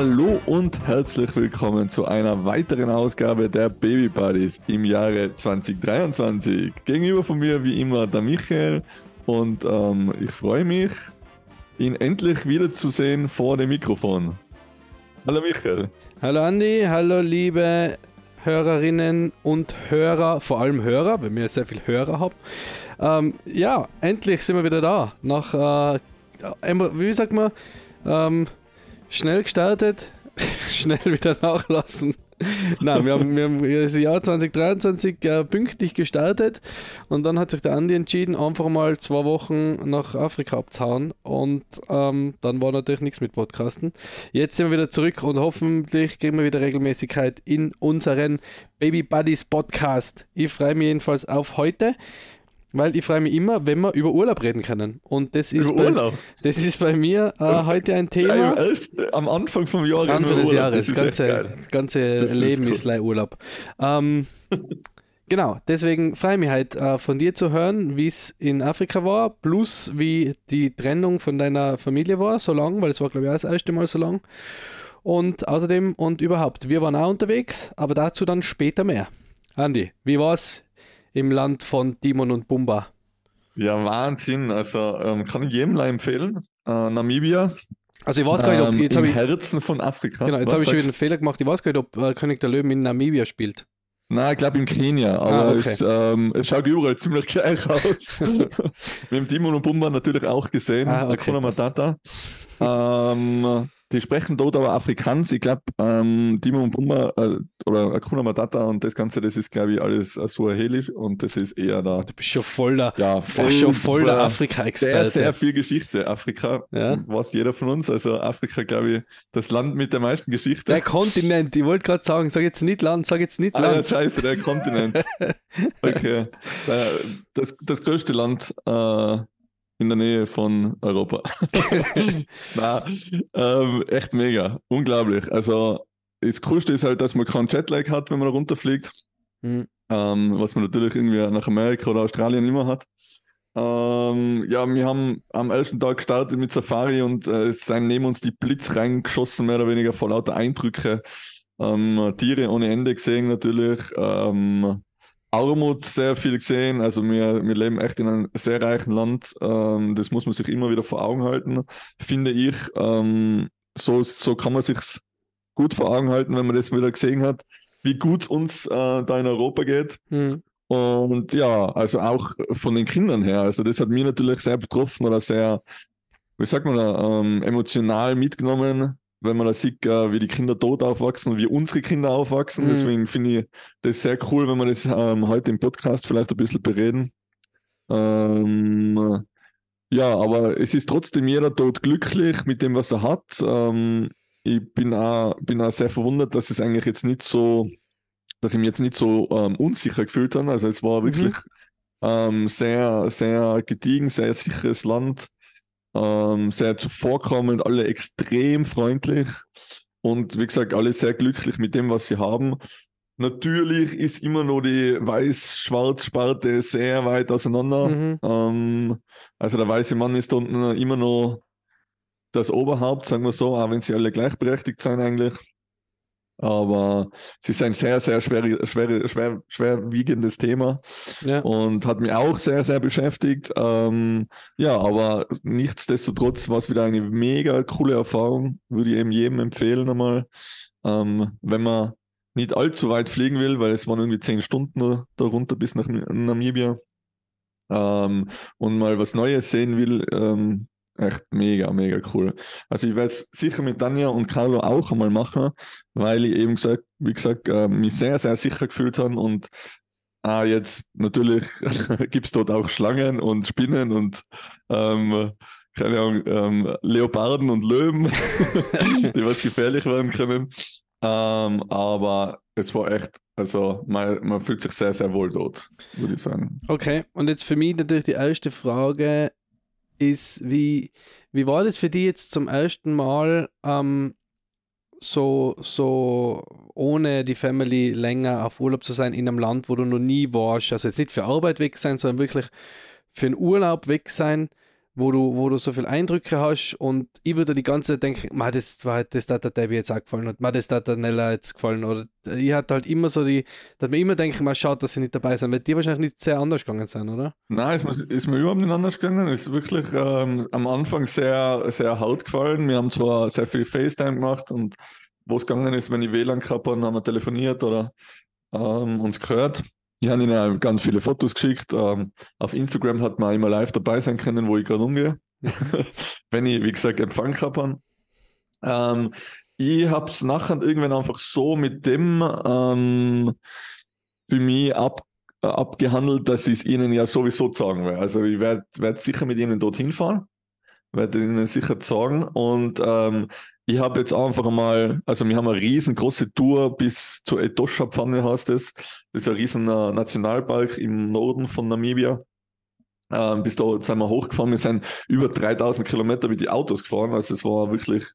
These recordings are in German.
Hallo und herzlich willkommen zu einer weiteren Ausgabe der Baby Buddies im Jahre 2023. Gegenüber von mir wie immer der Michael und ähm, ich freue mich, ihn endlich wiederzusehen vor dem Mikrofon. Hallo Michael. Hallo Andi, hallo liebe Hörerinnen und Hörer, vor allem Hörer, weil wir sehr viele Hörer haben. Ähm, ja, endlich sind wir wieder da. Nach, äh, wie sagt man, ähm, schnell gestartet, schnell wieder nachlassen. Nein, wir haben, wir haben das Jahr 2023 äh, pünktlich gestartet und dann hat sich der Andi entschieden, einfach mal zwei Wochen nach Afrika abzuhauen und ähm, dann war natürlich nichts mit Podcasten. Jetzt sind wir wieder zurück und hoffentlich kriegen wir wieder Regelmäßigkeit in unseren Baby Buddies Podcast. Ich freue mich jedenfalls auf heute. Weil ich freue mich immer, wenn wir über Urlaub reden können. Und das ist, bei, Urlaub? Das ist bei mir äh, heute ein Thema. Am Anfang vom Jahr. Anfang des Jahres. Das ganze ganze das Leben ist, ist Urlaub. Ähm, genau, deswegen freue ich mich halt äh, von dir zu hören, wie es in Afrika war, plus wie die Trennung von deiner Familie war, so lang, weil es war, glaube ich, auch das erste Mal so lang. Und außerdem und überhaupt, wir waren auch unterwegs, aber dazu dann später mehr. Andi, wie war es im Land von Timon und Pumba. Ja, Wahnsinn. Also ähm, kann ich jedem empfehlen. Äh, Namibia. Also ich weiß gar nicht, ob ähm, jetzt im ich, Herzen von Afrika. Genau, jetzt habe ich schon wieder einen Fehler gemacht. Ich weiß gar nicht, ob äh, König der Löwen in Namibia spielt. Nein, ich glaube in Kenia, aber ah, okay. es, ähm, es, schaut überall ziemlich gleich aus. Wir haben Timon und Pumba natürlich auch gesehen, ah, okay. Matata. ähm, die sprechen dort aber Afrikaans. Ich glaube, ähm, Timo und Bumba äh, oder Akuna Matata und das Ganze, das ist, glaube ich, alles äh, suahelisch und das ist eher da. Du bist schon voll der, ja, voll, schon voll der Afrika-Experte. Sehr, sehr viel Geschichte. Afrika ja. weiß jeder von uns. Also Afrika, glaube ich, das Land mit der meisten Geschichte. Der Kontinent, ich wollte gerade sagen, sag jetzt nicht Land, sag jetzt nicht Land. Ah, ja, scheiße, der Kontinent. okay. Das, das größte Land äh, in der Nähe von Europa. Na, ähm, echt mega, unglaublich. Also das Coolste ist halt, dass man keinen Jetlag hat, wenn man runterfliegt. Mhm. Ähm, was man natürlich irgendwie nach Amerika oder Australien immer hat. Ähm, ja, wir haben am ersten Tag gestartet mit Safari und äh, es sind neben uns die Blitz reingeschossen, mehr oder weniger vor lauter Eindrücke. Ähm, Tiere ohne Ende gesehen natürlich. Ähm, Armut sehr viel gesehen. Also wir, wir leben echt in einem sehr reichen Land. Ähm, das muss man sich immer wieder vor Augen halten, finde ich. Ähm, so, so kann man sich gut vor Augen halten, wenn man das wieder gesehen hat, wie gut uns äh, da in Europa geht. Mhm. Und ja, also auch von den Kindern her. Also das hat mich natürlich sehr betroffen oder sehr, wie sagt man da, ähm, emotional mitgenommen wenn man da sieht, äh, wie die Kinder dort aufwachsen und wie unsere Kinder aufwachsen. Mhm. Deswegen finde ich das sehr cool, wenn wir das ähm, heute im Podcast vielleicht ein bisschen bereden. Ähm, ja, aber es ist trotzdem jeder dort glücklich mit dem, was er hat. Ähm, ich bin auch, bin auch sehr verwundert, dass es eigentlich jetzt nicht so, dass ich mich jetzt nicht so ähm, unsicher gefühlt habe. Also es war mhm. wirklich mhm. sehr, sehr gediegen, sehr sicheres Land ähm, sehr zuvorkommend, alle extrem freundlich und wie gesagt, alle sehr glücklich mit dem, was sie haben. Natürlich ist immer noch die Weiß-Schwarz-Sparte sehr weit auseinander. Mhm. Ähm, also der weiße Mann ist unten immer noch das Oberhaupt, sagen wir so, auch wenn sie alle gleichberechtigt sind eigentlich. Aber es ist ein sehr, sehr schwer, schwer, schwer, schwerwiegendes Thema ja. und hat mich auch sehr, sehr beschäftigt. Ähm, ja, aber nichtsdestotrotz war es wieder eine mega coole Erfahrung. Würde ich eben jedem empfehlen einmal, ähm, wenn man nicht allzu weit fliegen will, weil es waren irgendwie zehn Stunden darunter bis nach Namibia. Ähm, und mal was Neues sehen will, ähm, Echt mega, mega cool. Also ich werde es sicher mit Tanja und Carlo auch einmal machen, weil ich eben gesagt, wie gesagt, äh, mich sehr, sehr sicher gefühlt habe und ah, jetzt natürlich gibt es dort auch Schlangen und Spinnen und ähm, keine Ahnung, ähm, Leoparden und Löwen, die was gefährlich werden können. Ähm, aber es war echt, also man, man fühlt sich sehr, sehr wohl dort, würde ich sagen. Okay, und jetzt für mich natürlich die erste Frage, ist, wie, wie war das für dich jetzt zum ersten Mal ähm, so, so ohne die Family länger auf Urlaub zu sein in einem Land, wo du noch nie warst? Also jetzt nicht für Arbeit weg sein, sondern wirklich für einen Urlaub weg sein, wo du, wo du so viele Eindrücke hast und ich würde die ganze Zeit denken, ma, das war das hat der Debbie jetzt auch gefallen und das hat der Nella jetzt gefallen oder ich hatte halt immer so die, dass mir immer denken, mal schaut, dass sie nicht dabei sind, weil die wahrscheinlich nicht sehr anders gegangen sind, oder? Nein, es ist, ist mir überhaupt nicht anders gegangen. Es ist wirklich ähm, am Anfang sehr, sehr hart gefallen. Wir haben zwar sehr viel FaceTime gemacht und wo es gegangen ist, wenn ich WLAN gehabt habe, haben wir telefoniert oder ähm, uns gehört. Ich habe ihnen ganz viele Fotos geschickt. Ähm, auf Instagram hat man immer live dabei sein können, wo ich gerade umgehe. Wenn ich, wie gesagt, Empfang habe. Ähm, ich habe es nachher irgendwann einfach so mit dem ähm, für mich ab, äh, abgehandelt, dass ich es ihnen ja sowieso sagen werde. Also ich werde werd sicher mit ihnen dorthin fahren, werde ihnen sicher sagen und ähm, ich habe jetzt einfach mal, also wir haben eine riesengroße Tour bis zur Etosha-Pfanne heißt es. Das ist ein riesen äh, Nationalpark im Norden von Namibia. Ähm, bis da sind wir hochgefahren. Wir sind über 3000 Kilometer mit den Autos gefahren. Also es war wirklich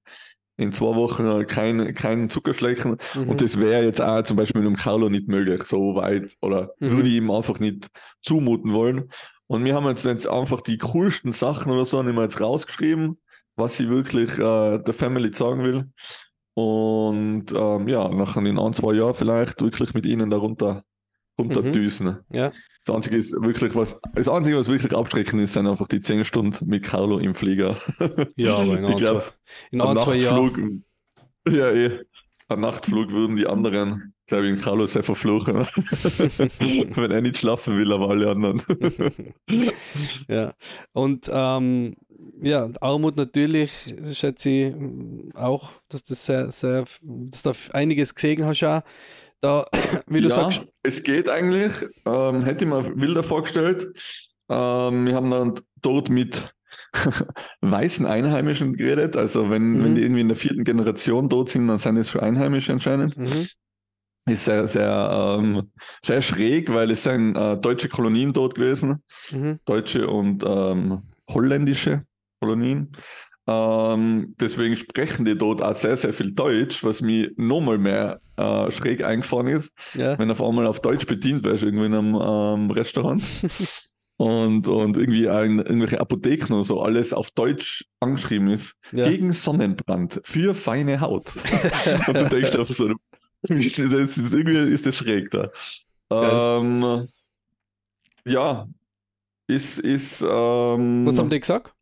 in zwei Wochen kein, kein Zuckerschlecken. Mhm. Und das wäre jetzt auch zum Beispiel mit dem Carlo nicht möglich, so weit. Oder mhm. würde ich ihm einfach nicht zumuten wollen. Und wir haben jetzt, jetzt einfach die coolsten Sachen oder so, haben wir jetzt rausgeschrieben was sie wirklich äh, der Family sagen will. Und ähm, ja, nach in ein, zwei Jahren vielleicht wirklich mit ihnen darunter runterdüsen. Mhm. Ja. Das Einzige ist wirklich was, das Einzige, was wirklich abschreckend ist, sind einfach die zehn Stunden mit Carlo im Flieger. Ja, aber in, ich glaub, in ein, zwei Jahren. Ja, eh. Ein Nachtflug würden die anderen, glaube ich, in Carlo sehr verfluchen. Wenn er nicht schlafen will, aber alle anderen. ja. Und ähm, ja, Armut natürlich, schätze ich auch, dass das sehr, sehr, dass du da einiges gesehen hast auch. Da, wie du ja, sagst. Es geht eigentlich, ähm, hätte ich mir wilder vorgestellt. Ähm, wir haben dann dort mit weißen Einheimischen geredet. Also wenn, mhm. wenn die irgendwie in der vierten Generation dort sind, dann sind es schon Einheimische anscheinend. Mhm. Ist sehr, sehr, ähm, sehr schräg, weil es sind äh, deutsche Kolonien dort gewesen. Mhm. Deutsche und ähm, holländische Kolonien. Ähm, deswegen sprechen die dort auch sehr, sehr viel Deutsch, was mir nochmal mehr äh, schräg eingefahren ist, ja. wenn auf einmal auf Deutsch bedient wirst, irgendwie in einem ähm, Restaurant. und, und irgendwie ein, irgendwelche Apotheken oder so, alles auf Deutsch angeschrieben ist. Ja. Gegen Sonnenbrand, für feine Haut. und du denkst einfach so, das ist, irgendwie ist das schräg da. Ähm, ja, ist, ist. Ähm, Was haben die gesagt?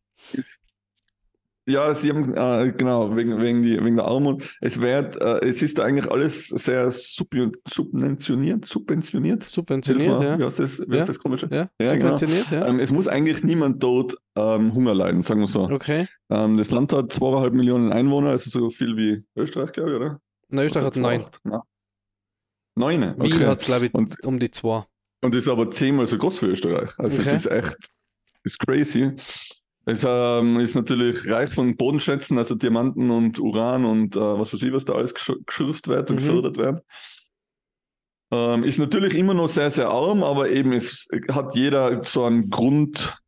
Ja, sie haben, äh, genau, wegen, wegen, die, wegen der Armut. Es wird, äh, es ist eigentlich alles sehr sub subventioniert, subventioniert. Subventioniert, ja. Wie heißt das, wie ja. das komische? Ja, ja genau. subventioniert, genau. ja. Ähm, es muss eigentlich niemand dort ähm, Hunger leiden, sagen wir so. Okay. Ähm, das Land hat zweieinhalb Millionen Einwohner, also so viel wie Österreich, glaube ich, oder? Nein, Österreich hat neun. Neun? Okay. Wien hat, glaube ich, und, um die zwei. Und ist aber zehnmal so groß wie Österreich. Also okay. es ist echt, ist crazy. Es ähm, ist natürlich reich von Bodenschätzen, also Diamanten und Uran und äh, was weiß ich, was da alles geschürft wird und mhm. gefördert wird. Ähm, ist natürlich immer noch sehr, sehr arm, aber eben es hat jeder so einen Grund,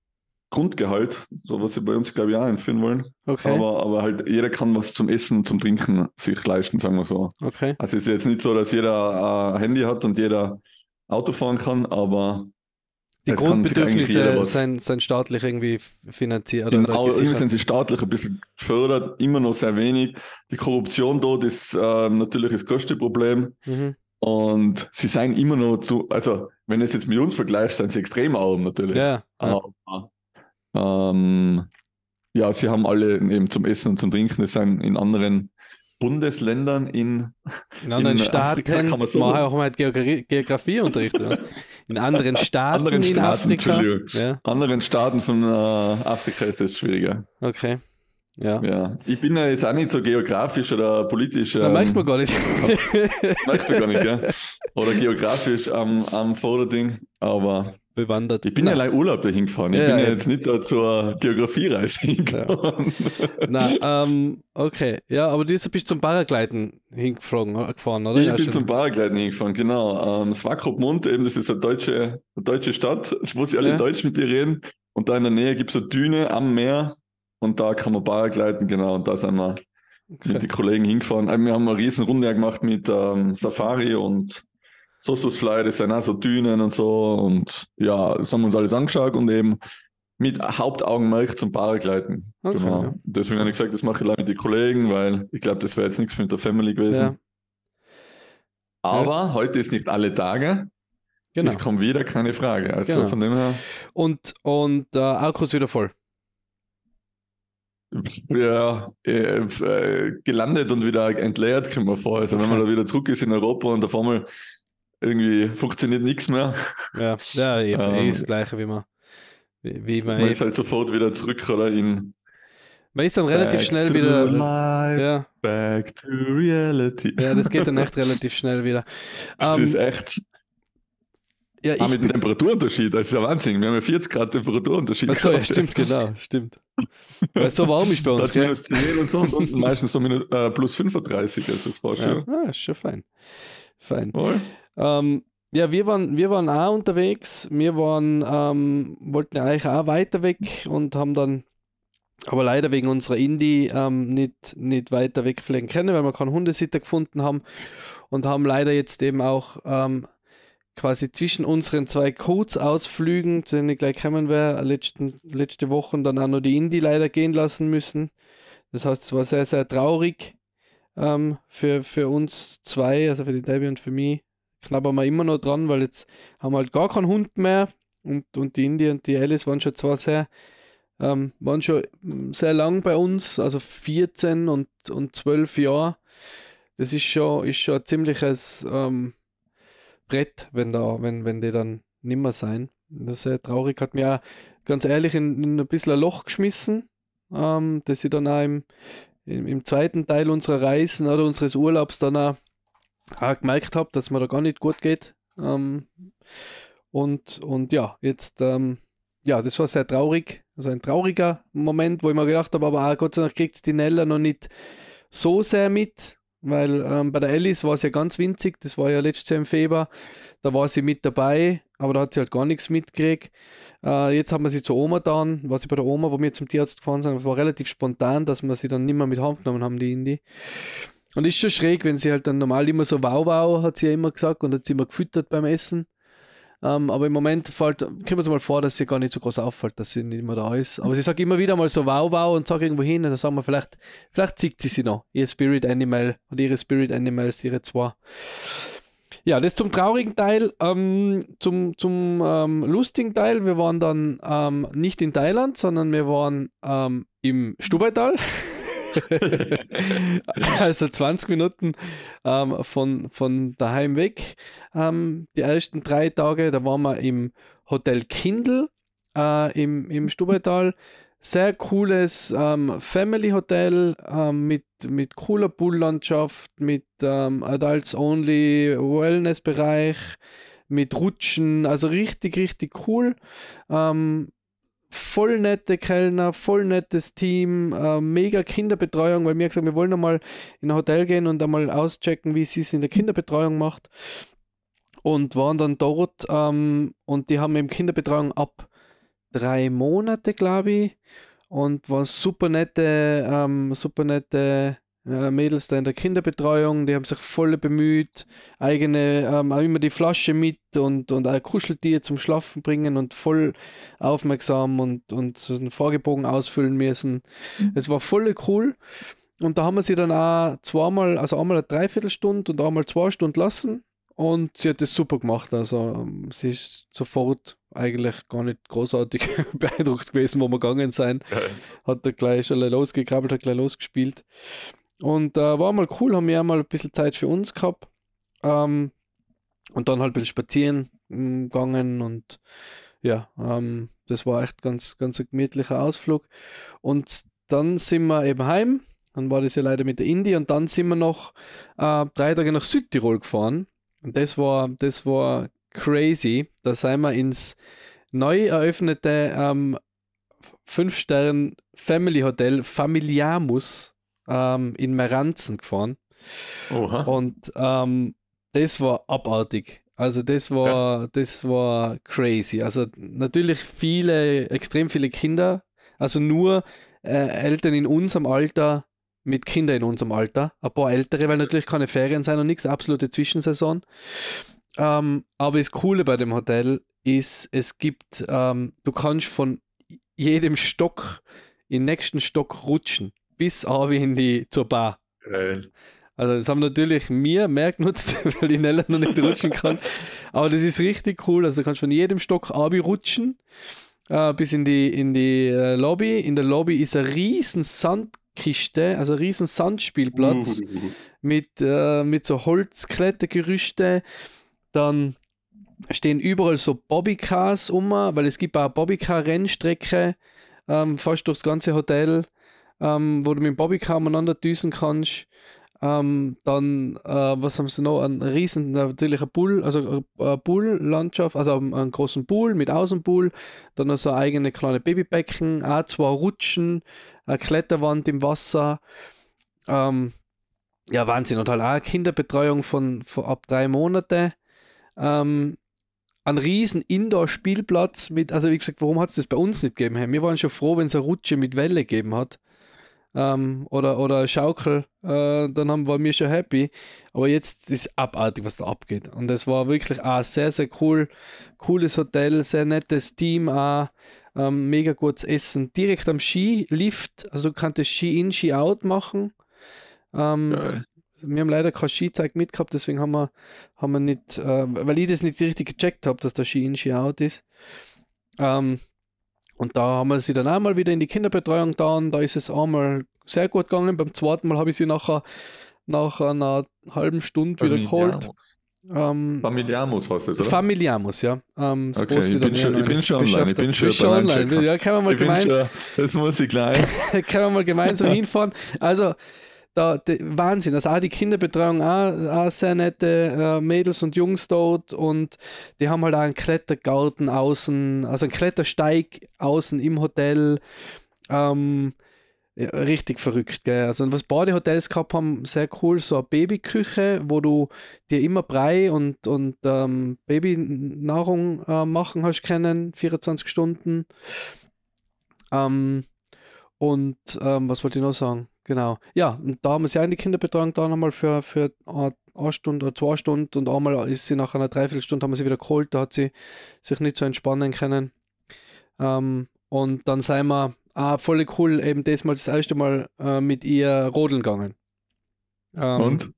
Grundgehalt, so was sie bei uns, glaube ich, auch einführen wollen. Okay. Aber, aber halt jeder kann was zum Essen, zum Trinken sich leisten, sagen wir so. Okay. Also es ist jetzt nicht so, dass jeder ein Handy hat und jeder Auto fahren kann, aber die das Grundbedürfnisse sind, sind staatlich irgendwie finanziert. Genau, irgendwie sind sie staatlich ein bisschen gefördert, immer noch sehr wenig. Die Korruption dort ist äh, natürlich das größte Problem. Mhm. Und sie seien immer noch zu, also wenn es jetzt mit uns vergleicht, sind sie extrem arm natürlich. Ja, ja. Aber, ähm, ja, sie haben alle eben zum Essen und zum Trinken, das sind in anderen Bundesländern in, in anderen in Staaten. Afrika kann man so auch mal Geografieunterricht. In anderen Staaten anderen Staaten, Afrika. Ja. Anderen Staaten von äh, Afrika ist das schwieriger. Okay. Ja. ja. Ich bin ja jetzt auch nicht so geografisch oder politisch. Ähm, da merkt man gar nicht. merkt man gar nicht, ja. Oder geografisch am, am Vorderding, aber bewandert. Ich bin ja allein Urlaub dahin gefahren. Ich ja, bin ja, jetzt nicht da zur Geografiereise hingefahren. Ja. Na, ähm, okay. Ja, aber du bist zum Paragliden hingefahren, oder? Ich ja, bin schon. zum Paragliden hingefahren, genau. Ähm, Swakopmund, eben, das ist eine deutsche, eine deutsche Stadt, wo sie alle ja. Deutsch mit dir reden. Und da in der Nähe gibt es eine Düne am Meer und da kann man Paragliden, genau. Und da sind wir okay. mit den Kollegen hingefahren. Wir haben eine riesen Runde gemacht mit ähm, Safari und Sosusfly, das sind auch so Dünen und so. Und ja, das haben wir uns alles angeschaut und eben mit Hauptaugenmerk zum Paragliden. Okay, genau. ja. Deswegen habe ich gesagt, das mache ich leider mit den Kollegen, weil ich glaube, das wäre jetzt nichts mit der Family gewesen. Ja, Aber heute ist nicht alle Tage. genau. Ich komme wieder, keine Frage. Also Genau. von dem her, Und, und äh, Akkus wieder voll. ja, äh, äh, gelandet und wieder entleert, kommt mir vor. Also wenn man Okay. da wieder zurück ist in Europa und auf einmal irgendwie funktioniert nichts mehr, Ja, ja eh, eh Ähm, das gleiche wie man. Wie, wie man, man ist halt sofort wieder zurück oder in man ist dann relativ back schnell wieder. life, Ja, back to reality. ja, das geht dann echt relativ schnell wieder. Das Ähm, ist echt, ja, ich, mit dem Temperaturunterschied, das ist ja Wahnsinn. Wir haben ja 40 Grad Temperaturunterschied. Achso, ja, stimmt, genau, stimmt. Weil es so warm ist bei uns, Das minus 10 und so und unten meistens so minus, äh, plus 35, also das war Ja, schon. ah, ist schon fein. Fein. Voll. Ähm, ja, wir waren, wir waren auch unterwegs. Wir waren, ähm, wollten eigentlich auch weiter weg und haben dann aber leider wegen unserer Indie ähm, nicht, nicht weiter wegfliegen können, weil wir keinen Hundesitter gefunden haben und haben leider jetzt eben auch ähm, quasi zwischen unseren zwei Codes-Ausflügen, zu denen ich gleich kommen wäre, letzten, letzte Woche dann auch noch die Indie leider gehen lassen müssen. Das heißt, es war sehr, sehr traurig ähm, für, für uns zwei, also für die Debbie und für mich. Knabbern wir immer noch dran, weil jetzt haben wir halt gar keinen Hund mehr und, und die Indie und die Alice waren schon zwar sehr, ähm, waren schon mm, sehr lang bei uns, also 14 und, und 12 Jahre. Das ist schon, ist schon ein ziemliches ähm, Brett, wenn da, wenn, wenn die dann nimmer sein. Das ist sehr traurig, hat mir auch ganz ehrlich in, in ein bisschen ein Loch geschmissen, ähm, dass ich dann auch im, im, im zweiten Teil unserer Reisen oder unseres Urlaubs dann auch, auch gemerkt habe, dass mir da gar nicht gut geht. Ähm, und, und ja, jetzt, ähm, ja, das war sehr traurig. Also ein trauriger Moment, wo ich mir gedacht habe, aber auch Gott sei Dank kriegt die Nella noch nicht so sehr mit, weil ähm, bei der Alice war es ja ganz winzig, das war ja letztes Jahr im Februar, da war sie mit dabei, aber da hat sie halt gar nichts mitgekriegt. Äh, jetzt haben wir sie zur Oma dann, war sie bei der Oma, wo wir zum Tierarzt gefahren sind, war relativ spontan, dass wir sie dann nicht mehr mit heimgenommen haben, die Indie. Und ist schon schräg, wenn sie halt dann normal immer so wow wow, hat sie ja immer gesagt und hat sie immer gefüttert beim Essen. Ähm, aber im Moment fällt, kommt es mal vor, dass sie gar nicht so groß auffällt, dass sie nicht mehr da ist. Aber sie sagt immer wieder mal so wow wow und sagt irgendwo hin, und dann sagen wir vielleicht, vielleicht zieht sie sie noch, ihr Spirit Animal und ihre Spirit Animals, ihre zwei. Ja, das zum traurigen Teil. Ähm, zum zum ähm, lustigen Teil, wir waren dann ähm, nicht in Thailand, sondern wir waren ähm, im Stubaital. also 20 Minuten ähm, von, von daheim weg. Ähm, die ersten drei Tage, da waren wir im Hotel Kindle äh, im, im Stubaital. Sehr cooles ähm, Family Hotel ähm, mit, mit cooler Poollandschaft, mit ähm, Adults Only Wellness-Bereich, mit Rutschen, also richtig, richtig cool. Ähm, voll nette Kellner, voll nettes Team, äh, mega Kinderbetreuung, weil wir gesagt wir wollen einmal in ein Hotel gehen und einmal auschecken, wie sie es in der Kinderbetreuung macht. Und waren dann dort ähm, und die haben eben Kinderbetreuung ab drei Monate, glaube ich. Und waren super nette, ähm, super nette äh, Mädels da in der Kinderbetreuung, die haben sich voll bemüht, eigene, ähm, auch immer die Flasche mit und, und ein Kuscheltier zum Schlafen bringen und voll aufmerksam und, und so einen Fragebogen ausfüllen müssen. Es war voll cool. Und da haben wir sie dann auch zweimal, also einmal eine Dreiviertelstunde und einmal zwei Stunden lassen. Und sie hat das super gemacht. Also ähm, sie ist sofort eigentlich gar nicht großartig beeindruckt gewesen, wo wir gegangen sind. Hat da gleich schon losgekrabbelt, hat gleich losgespielt. Und äh, war mal cool, haben wir mal ein bisschen Zeit für uns gehabt. Ähm, und dann halt ein bisschen spazieren mm, gegangen und ja, ähm, das war echt ganz, ganz ein gemütlicher Ausflug. Und dann sind wir eben heim. Dann war das ja leider mit der Indie und dann sind wir noch äh, drei Tage nach Südtirol gefahren. Und das war, das war crazy. Da sind wir ins neu eröffnete ähm, 5-Stern Family Hotel Familiamus ähm, in Meranzen gefahren. Oha. Und ähm, das war abartig. Also das war, das war crazy. Also natürlich viele, extrem viele Kinder. Also nur äh, Eltern in unserem Alter mit Kindern in unserem Alter. Ein paar ältere, weil natürlich keine Ferien sein und nichts, absolute Zwischensaison. Ähm, aber das Coole bei dem Hotel ist, es gibt, ähm, du kannst von jedem Stock, in den nächsten Stock rutschen, bis in die zur Bar. Geil. Also das haben natürlich mir mehr genutzt, weil die Nella noch nicht rutschen kann. Aber das ist richtig cool. Also du kannst von jedem Stock Abi rutschen äh, bis in die, in die äh, Lobby. In der Lobby ist eine riesen Sandkiste, also ein riesen Sandspielplatz Uh, mit, äh, mit so Holzklettergerüste. Dann stehen überall so Bobbycars um, weil es gibt auch Bobbycar-Rennstrecke ähm, fast durchs ganze Hotel, ähm, wo du mit dem Bobbycar umeinander düsen kannst. Ähm, dann, äh, was haben sie noch? Ein riesen, natürlich ein Pool, also eine Pool-Landschaft, also einen, einen großen Pool mit Außenpool, dann so eine eigene kleine Babybecken, auch zwei Rutschen, eine Kletterwand im Wasser. Ähm, ja, Wahnsinn. Und halt auch Kinderbetreuung von, von ab drei Monate. Ähm, ein riesen Indoor-Spielplatz mit, also wie gesagt, warum hat es das bei uns nicht gegeben? Wir waren schon froh, wenn es eine Rutsche mit Welle gegeben hat. Ähm, oder, oder Schaukel, äh, dann haben, waren wir schon happy. Aber jetzt ist abartig, was da abgeht. Und es war wirklich auch sehr, sehr cool. Cooles Hotel, sehr nettes Team auch. Ähm, mega gutes Essen. Direkt am Skilift, also du kannst Ski-In, Ski-Out machen. Ähm, wir haben leider kein Skizeug mitgehabt, deswegen haben wir, haben wir nicht, äh, weil ich das nicht richtig gecheckt habe, dass da Ski-In, Ski-Out ist. Ähm, und da haben wir sie dann einmal wieder in die Kinderbetreuung da und da ist es einmal sehr gut gegangen. Beim zweiten Mal habe ich sie nachher nach einer halben Stunde wieder geholt. Ähm, Familiamus heißt es, oder? Familiamus, ja. Ähm, Okay, ich bin dann schon- ich bin schon online, ich bin schon Bist beim online. Ja, können wir mal Ich gemeinsam, schon, das muss ich gleich. können wir mal gemeinsam hinfahren. Also, da, de, Wahnsinn. Also auch die Kinderbetreuung, auch, auch sehr nette äh, Mädels und Jungs dort und die haben halt auch einen Klettergarten außen, also einen Klettersteig außen im Hotel. Ähm, ja, richtig verrückt, gell? Also was Badehotels gehabt haben, sehr cool, so eine Babyküche, wo du dir immer Brei und, und ähm, Babynahrung äh, machen hast können, 24 Stunden. Ähm, und ähm, was wollte ich noch sagen? Genau. Ja, und da haben sie auch die Kinderbetreuung da nochmal für, für eine, eine Stunde oder zwei Stunden und einmal ist sie nach einer Dreiviertelstunde haben wir sie wieder geholt, da hat sie sich nicht so entspannen können. Ähm, und dann sind wir ah, voll cool, eben das mal das erste Mal äh, mit ihr rodeln gegangen. Ähm, Und?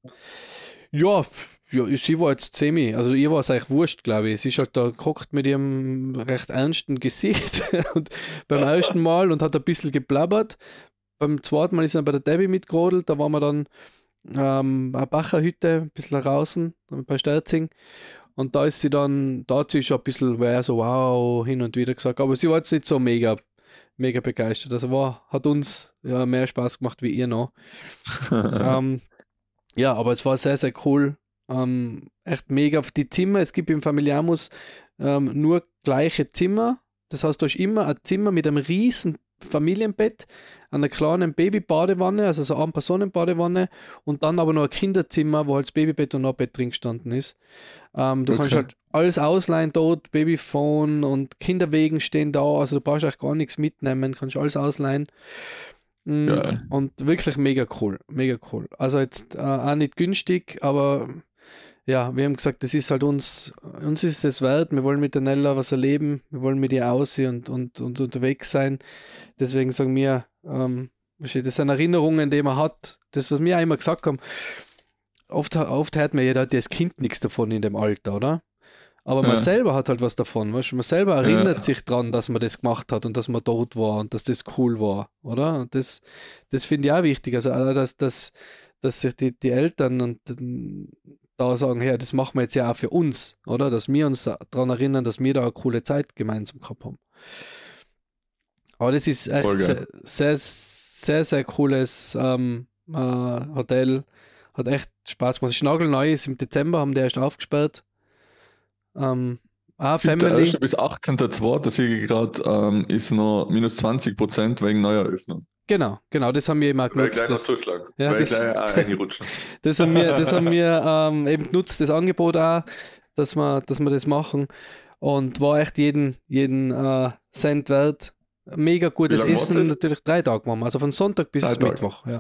Ja, ja, sie war jetzt semi, also ihr war es eigentlich wurscht, glaube ich. Sie ist halt da geguckt mit ihrem recht ernsten Gesicht und beim ersten Mal und hat ein bisschen geblabbert. Beim zweiten Mal ist dann bei der Debbie mitgerodelt, da waren wir dann ähm, eine Bacherhütte, ein bisschen draußen, bei Sterzing. Und da ist sie dann, da hat sie schon ein bisschen wär so wow hin und wieder gesagt, aber sie war jetzt nicht so mega, mega begeistert. Also war, hat uns ja mehr Spaß gemacht wie ihr noch. ähm, ja, aber es war sehr, sehr cool. Ähm, echt mega. Die Zimmer, es gibt im Familiamus ähm, nur gleiche Zimmer. Das heißt, du hast immer ein Zimmer mit einem riesen Familienbett, einer kleinen Babybadewanne, also so eine Personenbadewanne und dann aber noch ein Kinderzimmer, wo halt das Babybett und noch ein Bett drin gestanden ist. Ähm, du kannst Okay. halt alles ausleihen dort, Babyphone und Kinderwegen stehen da, also du brauchst eigentlich gar nichts mitnehmen, kannst alles ausleihen. Mm, Geil. Und wirklich mega cool, mega cool. Also jetzt äh, auch nicht günstig, aber ja, wir haben gesagt, das ist halt uns, uns ist es wert, wir wollen mit der Nella was erleben, wir wollen mit ihr aussehen und, und, und unterwegs sein. Deswegen sagen wir, ähm, das sind Erinnerungen, die man hat. Das, was wir auch immer gesagt haben, oft, oft hört man da hat das Kind nichts davon in dem Alter, oder? Aber man Ja. selber hat halt was davon, weißt du? Man selber erinnert Ja. sich dran, dass man das gemacht hat und dass man dort war und dass das cool war, oder? Und das, das finde ich auch wichtig. Also, dass, dass, dass sich die, die Eltern und da sagen, ja, das machen wir jetzt ja auch für uns, oder? Dass wir uns daran erinnern, dass wir da eine coole Zeit gemeinsam gehabt haben. Aber das ist echt Voll sehr, sehr, sehr, sehr cooles ähm, äh, Hotel. Hat echt Spaß gemacht. Das ist im Dezember, haben die erst aufgesperrt. Ähm, ah, Family. 7.1. bis 18.2. Das sehe ich gerade, ähm, ist noch minus 20% wegen Neueröffnung. Genau, genau, das haben wir eben auch genutzt. gleich Das. Ja, das- das haben wir, das haben wir ähm, eben genutzt, das Angebot auch, dass wir, dass wir das machen. Und war echt jeden, jeden äh, Cent wert. Mega gutes Essen, natürlich drei Tage wir, also von Sonntag bis Drei. Mittwoch. Ja.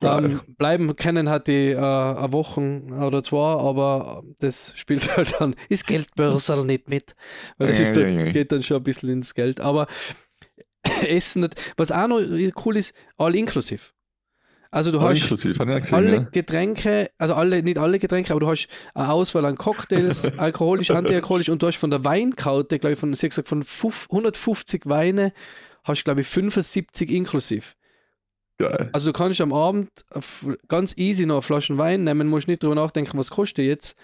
Ähm, bleiben können hat die äh, eine Wochen oder zwei, aber das spielt halt dann, ist Geldbörsel nicht mit. Weil das ist dann, geht dann schon ein bisschen ins Geld. Aber Essen, was auch noch cool ist, all inklusive. Also du All hast ich gesehen. alle ja. Getränke, also alle, nicht alle Getränke, aber du hast eine Auswahl an Cocktails, alkoholisch, antialkoholisch und du hast von der Weinkarte, glaube ich, von, hat gesagt, von fuf- 150 Weine hast glaube ich 75 inklusiv. Geil. Also du kannst am Abend ganz easy noch eine Flasche Wein nehmen, musst nicht drüber nachdenken, was kostet jetzt.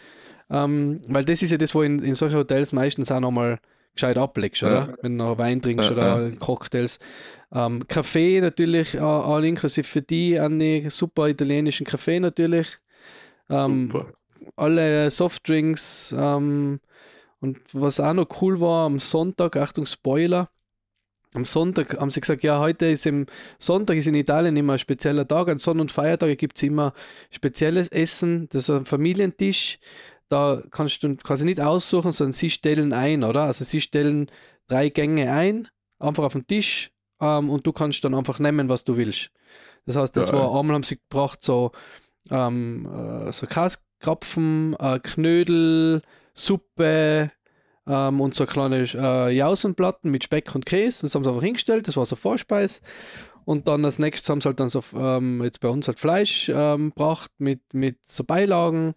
Ähm, weil das ist ja das, wo in, in solchen Hotels meistens auch nochmal gescheit ablegst, oder? Ja. Wenn du noch Wein trinkst Ja, oder Cocktails. Ähm, Kaffee natürlich, all inklusive für die, an die super italienischen Kaffee natürlich. Ähm, Super. alle Softdrinks ähm, und was auch noch cool war am Sonntag, Achtung Spoiler, am Sonntag haben sie gesagt, ja, heute ist im Sonntag ist in Italien immer ein spezieller Tag, an Sonn- und Feiertage gibt es immer spezielles Essen, das ist ein Familientisch, da kannst du quasi nicht aussuchen, sondern sie stellen ein, oder? Also sie stellen drei Gänge ein, einfach auf den Tisch ähm, und du kannst dann einfach nehmen, was du willst. Das heißt, das Geil. war, einmal haben sie gebracht so ähm, äh, so Kaskrapfen, äh, Knödel, Suppe ähm, und so kleine äh, Jausenplatten mit Speck und Käse. Das haben sie einfach hingestellt, das war so Vorspeis. Und dann als nächstes haben sie halt dann so, ähm, jetzt bei uns halt Fleisch ähm, gebracht mit, mit so Beilagen.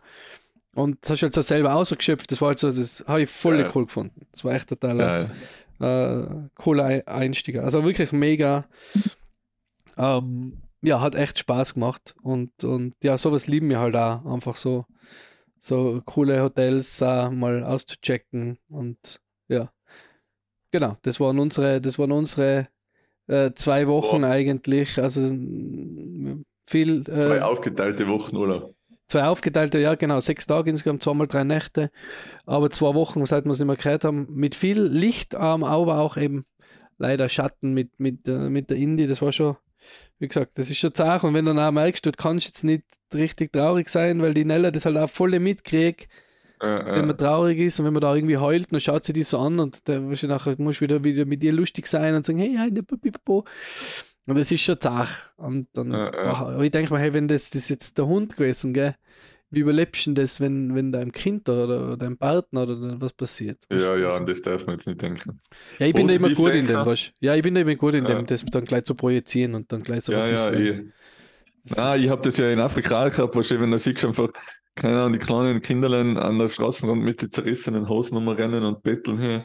Und das hast du halt so selber ausgeschöpft. Das war halt so, das habe ich voll Geil. cool gefunden. Das war echt total Geil. äh, cooler Ei- Einstieg. Also wirklich mega. Ähm, ja, hat echt Spaß gemacht. Und, und ja, sowas lieben wir halt auch. Einfach so, so coole Hotels äh, mal auszuchecken. Und ja, genau, das waren unsere, das waren unsere äh, zwei Wochen eigentlich. Also viel. Äh, Zwei aufgeteilte Wochen Urlaub. Zwei aufgeteilte, ja genau, sechs Tage insgesamt, zweimal drei Nächte, aber zwei Wochen, seit wir es nicht mehr gehört haben, mit viel Licht, aber auch eben leider Schatten mit, mit, äh, mit der Indie, das war schon, wie gesagt, das ist schon zart. Und wenn du dann auch merkst, du kannst jetzt nicht richtig traurig sein, weil die Nella das halt auch voll mitkriegt, Äh, wenn äh, man traurig ist und wenn man da irgendwie heult, dann schaut sie die so an und dann musst du nachher musst wieder, wieder mit ihr lustig sein und sagen, hey, hey. Und das ist schon zach. Und dann, Ja, ja. ich denke mal, hey, wenn das, das jetzt der Hund gewesen, gell, wie überlebst du das, wenn, wenn deinem Kind oder deinem Partner oder was passiert? ja, ja, Also, an das darf man jetzt nicht denken. ja, ich bin da immer positiv gut in denken. dem, weißt du? Ja, ich bin da immer gut in Ja. dem, das dann gleich zu projizieren und dann gleich so, Ja, was ja, ist, wenn- ist- ich habe das ja in Afrika auch gehabt, du, wenn du siehst einfach, keine Ahnung, die kleinen Kinderlein an der Straßenrand mit den zerrissenen Hosen rumrennen und betteln, hey,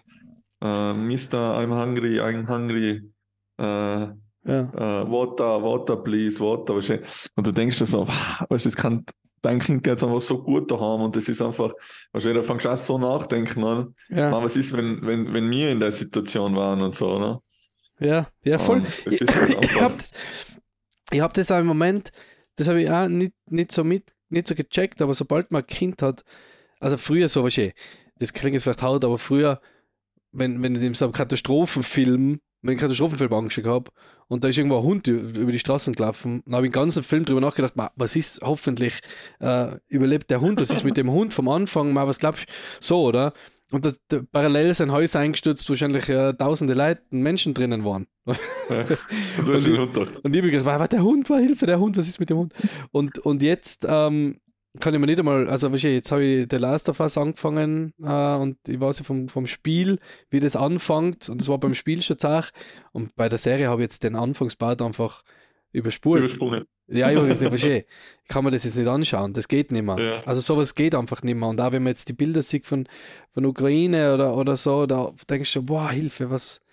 äh, Mister, I'm hungry, I'm hungry, äh, ja. äh, water, water, please, water, und du denkst dir so, weißt du, das kann dein Kind jetzt einfach so gut da haben und das ist einfach, da fängst du auch so nachdenken an, Ja, man, was ist, wenn, wenn, wenn wir in der Situation waren und so, ne? ja, ja, voll. Ich, halt ich einfach, habe das, ich hab das auch im Moment, das habe ich auch nicht, nicht, so mit, nicht so gecheckt, aber sobald man ein Kind hat, also früher so, weißt du, das klingt jetzt vielleicht hart, aber früher, wenn, wenn ich in so einem Katastrophenfilm, wenn ich einen Katastrophenfilm angeschaut habe und da ist irgendwo ein Hund über die Straßen gelaufen, dann habe ich den ganzen Film drüber nachgedacht, was ist, hoffentlich äh, überlebt der Hund, was ist mit dem Hund vom Anfang, mal was glaubst du, so, oder? Und das, da, parallel sind Häuser eingestürzt, wahrscheinlich äh, tausende Leute, Menschen drinnen waren. und du hast Und den Hund gedacht. Und ich habe war der Hund, war Hilfe, der Hund, was ist mit dem Hund? Und, und jetzt ähm, kann ich mir nicht einmal, also jetzt habe ich The Last of Us angefangen äh, und ich weiß ja vom, vom Spiel, wie das anfängt und das war beim Spiel schon zach und bei der Serie habe ich jetzt den Anfangspart einfach überspult. Übersprungen. Ja, ich du, ich kann mir das jetzt nicht anschauen, das geht nicht mehr. Ja. Also sowas geht einfach nicht mehr und auch wenn man jetzt die Bilder sieht von, von Ukraine oder, oder so, da denkst du, boah, Hilfe, was,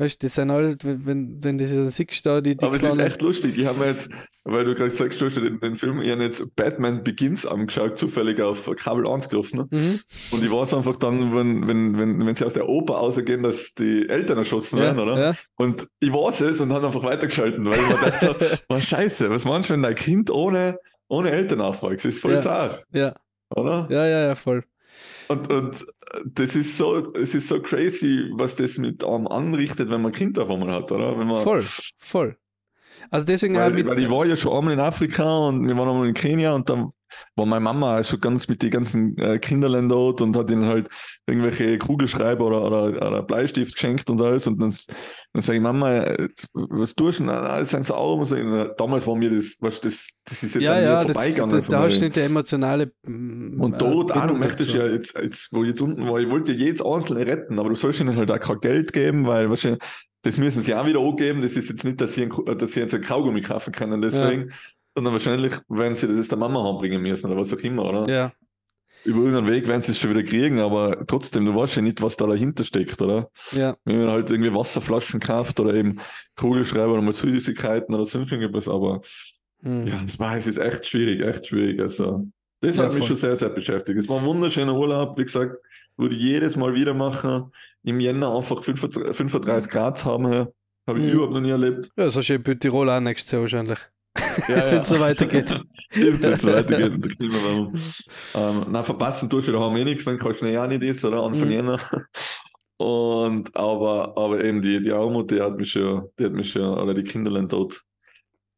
weißt du, das sind halt, wenn, wenn, das dann siehst, da die, die Aber es ist kleinen- echt lustig. Ich habe mir jetzt, weil du gerade sagst, du hast den, den Film, ich habe jetzt Batman Begins angeschaut, zufällig auf Kabel 1 gelaufen. Ne? Mhm. Und ich weiß einfach dann, wenn, wenn, wenn, wenn sie aus der Oper ausgehen, dass die Eltern erschossen Ja, werden, oder? ja. Und ich weiß es und habe einfach weitergeschalten, weil ich mir dachte, oh, scheiße, was meinst du, wenn dein Kind ohne, ohne Eltern aufwächst? Das ist voll Ja. zart, Ja, oder? ja, ja, ja, voll. Und, und das ist so, es ist so crazy, was das mit einem anrichtet, wenn man Kind auf einmal hat, oder? Wenn man, Voll, voll. Also deswegen auch Weil, mit, weil ich war ja schon einmal in Afrika und wir waren einmal in Kenia und dann war meine Mama also ganz mit den ganzen äh, Kinderländern dort und hat ihnen halt irgendwelche Kugelschreiber oder, oder, oder Bleistift geschenkt und alles. Und dann, dann sage ich, Mama, äh, was tust du? Nein, das sind so Augen. So, damals war mir das, weißt, das, das ist jetzt ja, an mir ja, das, vorbeigegangen. da, so da hast du nicht die emotionale mm, und äh, dort auch, du möchtest ja jetzt, jetzt, wo ich jetzt unten war, ich wollte ja jedes Einzelne retten, aber du sollst ihnen halt auch kein Geld geben, weil, weißt du, das müssen sie auch wieder angeben. Das ist jetzt nicht, dass sie, ein, dass sie jetzt ein Kaugummi kaufen können, deswegen, ja. sondern wahrscheinlich werden sie das jetzt der Mama anbringen müssen oder was auch immer, oder? Ja. Über irgendeinen Weg werden sie es schon wieder kriegen, aber trotzdem, du weißt ja nicht, was da dahinter steckt, oder? Ja. Wenn man halt irgendwie Wasserflaschen kauft oder eben Kugelschreiber oder mal Süßigkeiten oder sonst irgendwas, aber mhm. ja, das war, es ist echt schwierig, echt schwierig. Also, das ja, hat mich voll. schon sehr, sehr beschäftigt. Es war ein wunderschöner Urlaub, wie gesagt, würde ich jedes Mal wieder machen. Im Jänner einfach 35 Grad haben, habe ich mhm. überhaupt noch nie erlebt. Ja, so schön bei Tirol auch nächstes Jahr wahrscheinlich. Ja, wenn es so weitergeht. wenn es so weitergeht mit der Klimawandel. ähm, nein, verpassen tust du da haben wir eh nichts, wenn kein Schnee auch nicht ist, oder? Anfang mhm. Jänner. Und, aber, aber eben die, die Armut, die hat mich schon, die hat mich schon, oder die Kinderlein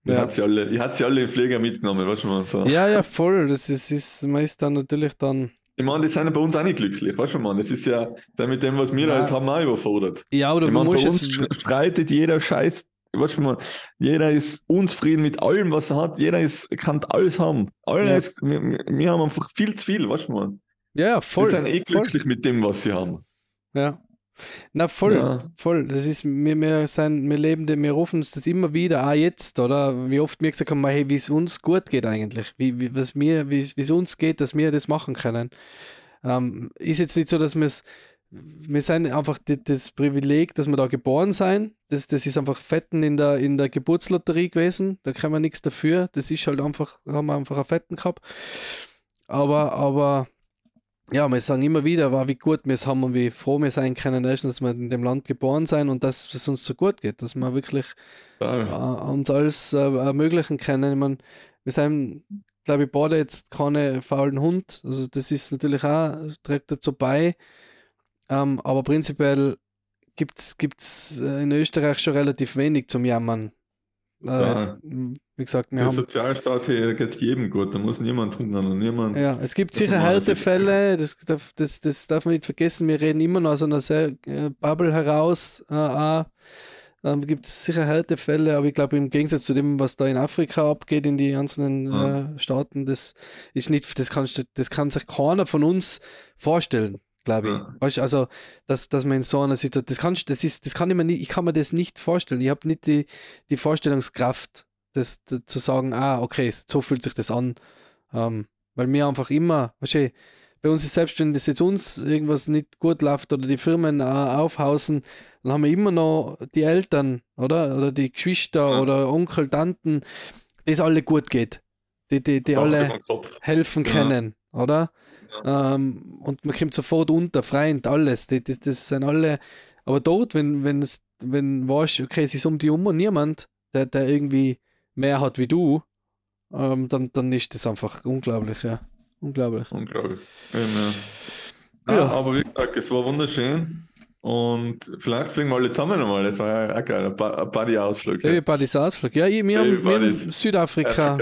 dort ich hatte sie alle, ich hatte sie alle in Pfleger mitgenommen, weißt du mal so. Ja, ja, voll. Das ist, ist meist dann natürlich dann. Ich meine, die sind ja bei uns auch nicht glücklich, weißt du mal. Das ist ja mit dem, was wir ja. jetzt haben, auch überfordert. Ja, oder ich mein, bei uns streitet jeder Scheiß, weißt du mal, jeder ist unzufrieden mit allem, was er hat. Jeder ist, kann alles haben. Alle ja. ist, wir, wir, haben einfach viel zu viel, weißt du mal. Ja, ja, voll. Wir sind eh glücklich voll. mit dem, was sie haben. Ja. Na voll, ja. voll. Das ist, wir, wir, sind, wir leben, wir rufen uns das immer wieder, auch jetzt, oder? Wie oft wir gesagt haben, hey, wie es uns gut geht eigentlich, wie, wie, was mir, wie es uns geht, dass wir das machen können. Ähm, ist jetzt nicht so, dass wir es, wir sind einfach die, das Privileg, dass wir da geboren sein. Das, das ist einfach Fetten in der, in der Geburtslotterie gewesen. Da kann man nichts dafür. Das ist halt einfach, haben wir einfach einen Fetten gehabt. Aber, aber ja, wir sagen immer wieder, war, wie gut wir es haben und wie froh wir sein können, dass wir in dem Land geboren sind und dass es uns so gut geht, dass wir wirklich äh, uns alles äh, ermöglichen können. Ich meine, wir sind, glaube ich, beide jetzt keine faulen Hund. Also das ist natürlich auch, trägt dazu bei. Ähm, aber prinzipiell gibt es äh, in Österreich schon relativ wenig zum Jammern. Äh, wie gesagt, wir der haben, Sozialstaat hier geht es jedem gut, da muss niemand hungern niemand. Ja, es gibt sicher Härtefälle, das, das, das darf man nicht vergessen. Wir reden immer noch aus einer sehr äh, Bubble heraus. Äh, ähm, gibt es sicher Härtefälle, aber ich glaube, im Gegensatz zu dem, was da in Afrika abgeht, in die einzelnen ja. äh, Staaten, das ist nicht, das, kannst, das kann sich keiner von uns vorstellen glaube ich. Ja. Weißt, also, dass, dass man in so einer Situation, das, kann, das, ist, das kann ich mir nicht, ich kann mir das nicht vorstellen. Ich habe nicht die, die Vorstellungskraft, das, das, zu sagen, ah, okay, so fühlt sich das an. Ähm, weil mir einfach immer, weißt du, bei uns ist selbst, wenn das jetzt uns irgendwas nicht gut läuft oder die Firmen äh, aufhausen, dann haben wir immer noch die Eltern, oder? Oder die Geschwister ja. oder Onkel, Tanten, die es alle gut geht. Die, die, die alle helfen können, ja. oder? Ähm, und man kommt sofort unter, Freund, alles. Das, das, das sind alle. Aber dort, wenn, wenn es, wenn weißt, okay, es ist um die um und niemand, der, der irgendwie mehr hat wie du, ähm, dann, dann ist das einfach unglaublich, ja. Unglaublich. Unglaublich. Ja, ja. aber wie gesagt, es war wunderschön. Und vielleicht fliegen wir alle zusammen nochmal. Das war ja auch geil. Ein Buddy-Ausflug. Ja, Buddy-Ausflug. Ja, wir haben, wir haben Südafrika. Afrika.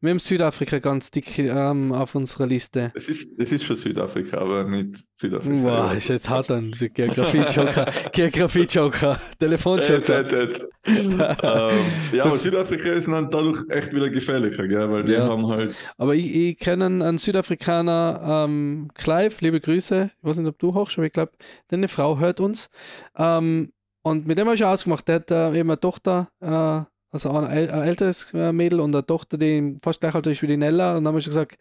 Wir haben Südafrika ganz dick ähm, auf unserer Liste. Es ist, es ist schon Südafrika, aber nicht Südafrika. Wow, ist jetzt hart an. Geografie-Joker, Geografie-Joker, Telefon-Joker. ähm, ja, aber Südafrika ist dann dadurch echt wieder gefährlicher, gell? weil die ja. haben halt. Aber ich, ich kenne einen, einen Südafrikaner, ähm, Clive, liebe Grüße. Ich weiß nicht, ob du hochst, aber ich glaube, deine Frau hört uns. Ähm, und mit dem habe ich schon ausgemacht. Der hat äh, eben eine Tochter. Äh, also ein, älteres äh, Mädel und eine Tochter, die fast gleich alt ist wie die Nella. Und dann haben wir gesagt,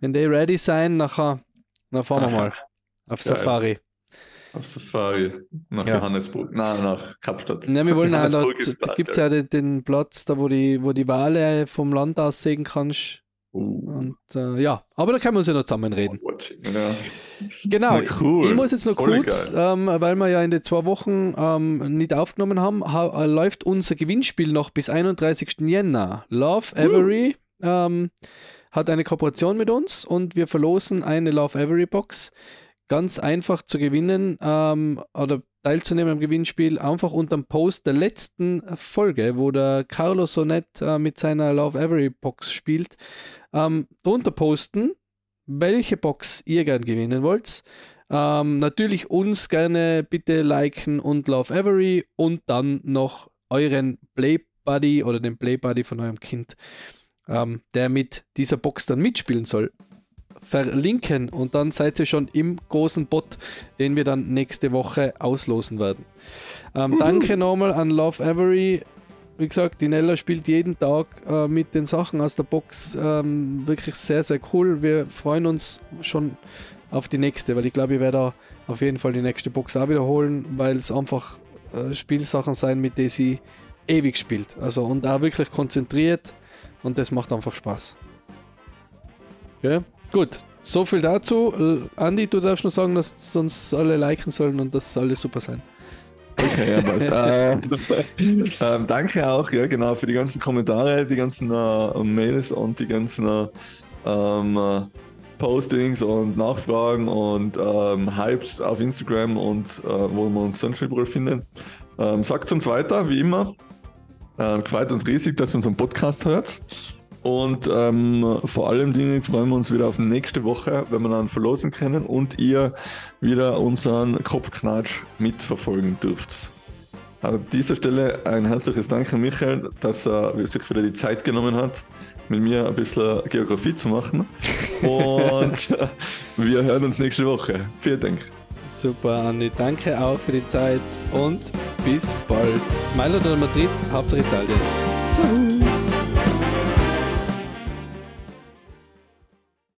wenn die ready sein, nachher, dann fahren wir mal auf Safari. Auf Safari, nach ja. Johannesburg, nein, nach Kapstadt. Ja, wir wollen auch, da, da gibt es ja den, den, Platz, da wo die, wo die Wale vom Land aus sehen kannst. Uh. Und äh, ja, aber da können wir uns ja noch zusammen reden. Ja. Genau, cool. ich muss jetzt noch Voll kurz, ähm, weil wir ja in den zwei Wochen ähm, nicht aufgenommen haben, ha äh, läuft unser Gewinnspiel noch bis 31. Jänner. Love Avery uh. ähm, hat eine Kooperation mit uns und wir verlosen eine Love Avery Box. Ganz einfach zu gewinnen ähm, oder teilzunehmen am Gewinnspiel, einfach unter dem Post der letzten Folge, wo der Carlos Sonet äh, mit seiner Love Avery Box spielt ähm, drunter posten, welche Box ihr gern gewinnen wollt. Ähm, natürlich uns gerne bitte liken und Love Every und dann noch euren Play Buddy oder den Play Buddy von eurem Kind, ähm, der mit dieser Box dann mitspielen soll, verlinken und dann seid ihr schon im großen Bot, den wir dann nächste Woche auslosen werden. Ähm, danke nochmal an Love Avery. Wie gesagt, die Nella spielt jeden Tag äh, mit den Sachen aus der Box. Ähm, wirklich sehr, sehr cool. Wir freuen uns schon auf die nächste, weil ich glaube, ich werde da auf jeden Fall die nächste Box auch wiederholen, weil es einfach äh, Spielsachen sein, mit denen sie ewig spielt. Also und auch wirklich konzentriert und das macht einfach Spaß. Okay? Gut, so viel dazu. Äh, Andi, du darfst nur sagen, dass uns alle liken sollen und dass alles super sein. Okay, ja, passt. ähm, ähm, danke auch, ja, genau, für die ganzen Kommentare, die ganzen äh, Mails und die ganzen äh, ähm, Postings und Nachfragen und ähm, Hypes auf Instagram und äh, wo man uns sonst überall findet. Ähm, sagt uns weiter, wie immer. Äh, gefreut uns riesig, dass ihr unseren Podcast hört. Und ähm, vor allem Dingen freuen wir uns wieder auf nächste Woche, wenn wir dann verlosen können und ihr wieder unseren Kopfknatsch mitverfolgen dürft. An dieser Stelle ein herzliches Dank an Michael, dass er sich wieder die Zeit genommen hat, mit mir ein bisschen Geografie zu machen. Und wir hören uns nächste Woche. Vielen Dank. Super, Andi. Danke auch für die Zeit und bis bald. Mailand oder Madrid, Hauptsache Italien. Ciao.